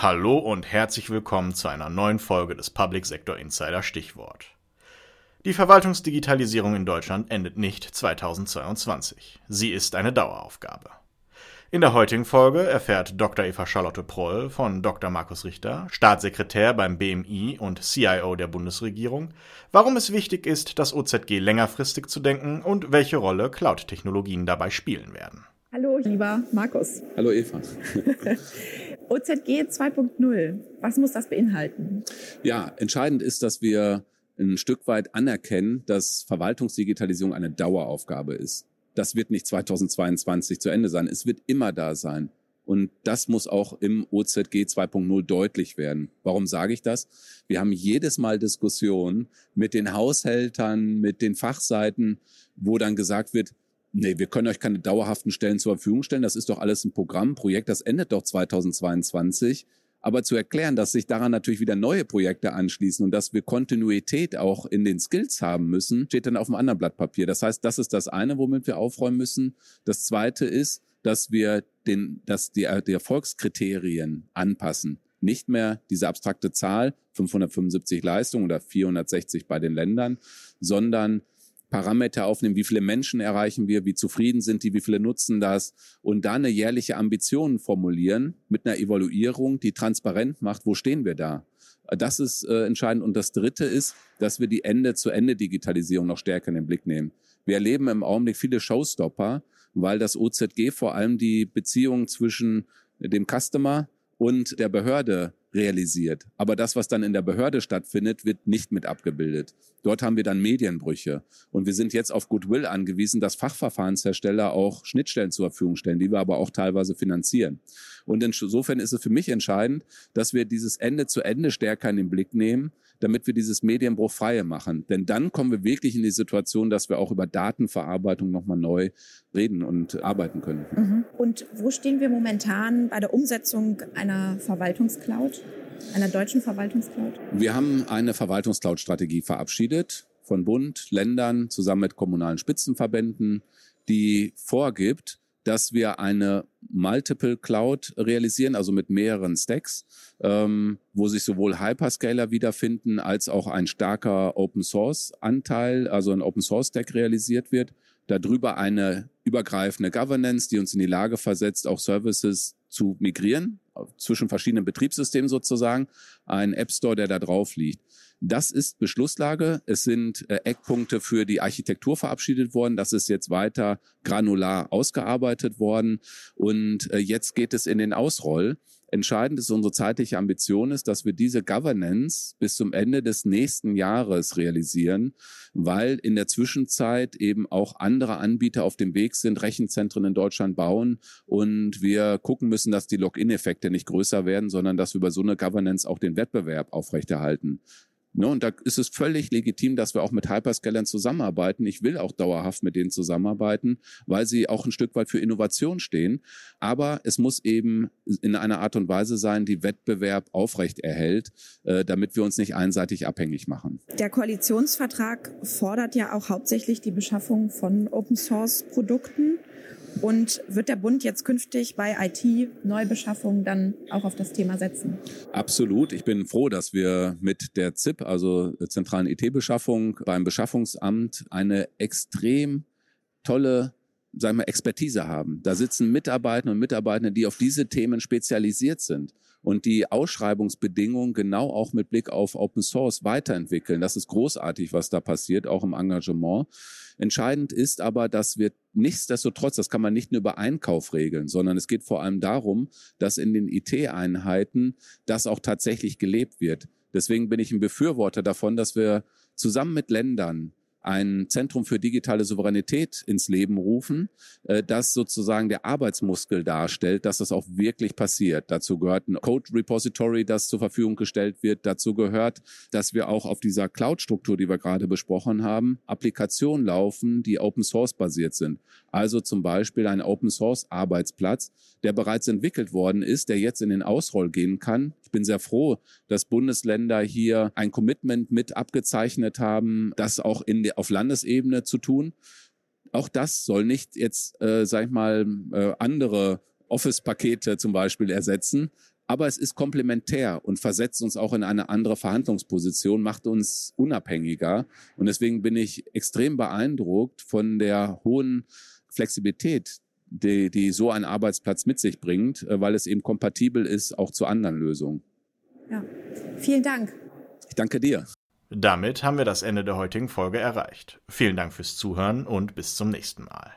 Hallo und herzlich willkommen zu einer neuen Folge des Public Sector Insider Stichwort. Die Verwaltungsdigitalisierung in Deutschland endet nicht 2022. Sie ist eine Daueraufgabe. In der heutigen Folge erfährt Dr. Eva Charlotte Proll von Dr. Markus Richter, Staatssekretär beim BMI und CIO der Bundesregierung, warum es wichtig ist, das OZG längerfristig zu denken und welche Rolle Cloud-Technologien dabei spielen werden. Hallo, lieber Markus. Hallo, Eva. OZG 2.0, was muss das beinhalten? Ja, entscheidend ist, dass wir ein Stück weit anerkennen, dass Verwaltungsdigitalisierung eine Daueraufgabe ist. Das wird nicht 2022 zu Ende sein. Es wird immer da sein. Und das muss auch im OZG 2.0 deutlich werden. Warum sage ich das? Wir haben jedes Mal Diskussionen mit den Haushältern, mit den Fachseiten, wo dann gesagt wird, Nee, wir können euch keine dauerhaften Stellen zur Verfügung stellen. Das ist doch alles ein Programm, Projekt, das endet doch 2022. Aber zu erklären, dass sich daran natürlich wieder neue Projekte anschließen und dass wir Kontinuität auch in den Skills haben müssen, steht dann auf einem anderen Blatt Papier. Das heißt, das ist das eine, womit wir aufräumen müssen. Das zweite ist, dass wir den, dass die, die Erfolgskriterien anpassen. Nicht mehr diese abstrakte Zahl, 575 Leistungen oder 460 bei den Ländern, sondern Parameter aufnehmen, wie viele Menschen erreichen wir, wie zufrieden sind die, wie viele nutzen das und da eine jährliche Ambition formulieren mit einer Evaluierung, die transparent macht, wo stehen wir da. Das ist äh, entscheidend. Und das Dritte ist, dass wir die Ende-zu-Ende-Digitalisierung noch stärker in den Blick nehmen. Wir erleben im Augenblick viele Showstopper, weil das OZG vor allem die Beziehung zwischen dem Customer und der Behörde realisiert. Aber das, was dann in der Behörde stattfindet, wird nicht mit abgebildet. Dort haben wir dann Medienbrüche. Und wir sind jetzt auf Goodwill angewiesen, dass Fachverfahrenshersteller auch Schnittstellen zur Verfügung stellen, die wir aber auch teilweise finanzieren. Und insofern ist es für mich entscheidend, dass wir dieses Ende zu Ende stärker in den Blick nehmen, damit wir dieses Medienbruch freie machen. Denn dann kommen wir wirklich in die Situation, dass wir auch über Datenverarbeitung nochmal neu reden und arbeiten können. Mhm. Und wo stehen wir momentan bei der Umsetzung einer Verwaltungscloud? Einer deutschen Verwaltungscloud? Wir haben eine Verwaltungscloud-Strategie verabschiedet von Bund, Ländern zusammen mit kommunalen Spitzenverbänden, die vorgibt, dass wir eine Multiple Cloud realisieren, also mit mehreren Stacks, ähm, wo sich sowohl Hyperscaler wiederfinden als auch ein starker Open Source Anteil, also ein Open Source Stack realisiert wird. Darüber eine übergreifende Governance, die uns in die Lage versetzt, auch Services zu migrieren, zwischen verschiedenen Betriebssystemen sozusagen, ein App Store, der da drauf liegt. Das ist Beschlusslage. Es sind äh, Eckpunkte für die Architektur verabschiedet worden. Das ist jetzt weiter granular ausgearbeitet worden. Und äh, jetzt geht es in den Ausroll. Entscheidend ist unsere zeitliche Ambition ist, dass wir diese Governance bis zum Ende des nächsten Jahres realisieren, weil in der Zwischenzeit eben auch andere Anbieter auf dem Weg sind, Rechenzentren in Deutschland bauen und wir gucken müssen, dass die Login-Effekte nicht größer werden, sondern dass wir über so eine Governance auch den Wettbewerb aufrechterhalten. Ne, und da ist es völlig legitim, dass wir auch mit Hyperscalern zusammenarbeiten. Ich will auch dauerhaft mit denen zusammenarbeiten, weil sie auch ein Stück weit für Innovation stehen. Aber es muss eben in einer Art und Weise sein, die Wettbewerb aufrecht erhält, äh, damit wir uns nicht einseitig abhängig machen. Der Koalitionsvertrag fordert ja auch hauptsächlich die Beschaffung von Open Source Produkten. Und wird der Bund jetzt künftig bei IT-Neubeschaffung dann auch auf das Thema setzen? Absolut. Ich bin froh, dass wir mit der ZIP, also zentralen IT-Beschaffung, beim Beschaffungsamt eine extrem tolle sagen wir, Expertise haben. Da sitzen Mitarbeiter und Mitarbeiter, die auf diese Themen spezialisiert sind und die Ausschreibungsbedingungen genau auch mit Blick auf Open Source weiterentwickeln. Das ist großartig, was da passiert, auch im Engagement. Entscheidend ist aber, dass wir nichtsdestotrotz, das kann man nicht nur über Einkauf regeln, sondern es geht vor allem darum, dass in den IT-Einheiten das auch tatsächlich gelebt wird. Deswegen bin ich ein Befürworter davon, dass wir zusammen mit Ländern ein Zentrum für digitale Souveränität ins Leben rufen, äh, das sozusagen der Arbeitsmuskel darstellt, dass das auch wirklich passiert. Dazu gehört ein Code Repository, das zur Verfügung gestellt wird. Dazu gehört, dass wir auch auf dieser Cloud-Struktur, die wir gerade besprochen haben, Applikationen laufen, die Open Source basiert sind. Also zum Beispiel ein Open Source Arbeitsplatz, der bereits entwickelt worden ist, der jetzt in den Ausroll gehen kann. Ich bin sehr froh, dass Bundesländer hier ein Commitment mit abgezeichnet haben, das auch in auf Landesebene zu tun. Auch das soll nicht jetzt, äh, sag ich mal, äh, andere Office-Pakete zum Beispiel ersetzen, aber es ist komplementär und versetzt uns auch in eine andere Verhandlungsposition, macht uns unabhängiger. Und deswegen bin ich extrem beeindruckt von der hohen Flexibilität, die, die so ein Arbeitsplatz mit sich bringt, äh, weil es eben kompatibel ist auch zu anderen Lösungen. Ja, vielen Dank. Ich danke dir. Damit haben wir das Ende der heutigen Folge erreicht. Vielen Dank fürs Zuhören und bis zum nächsten Mal.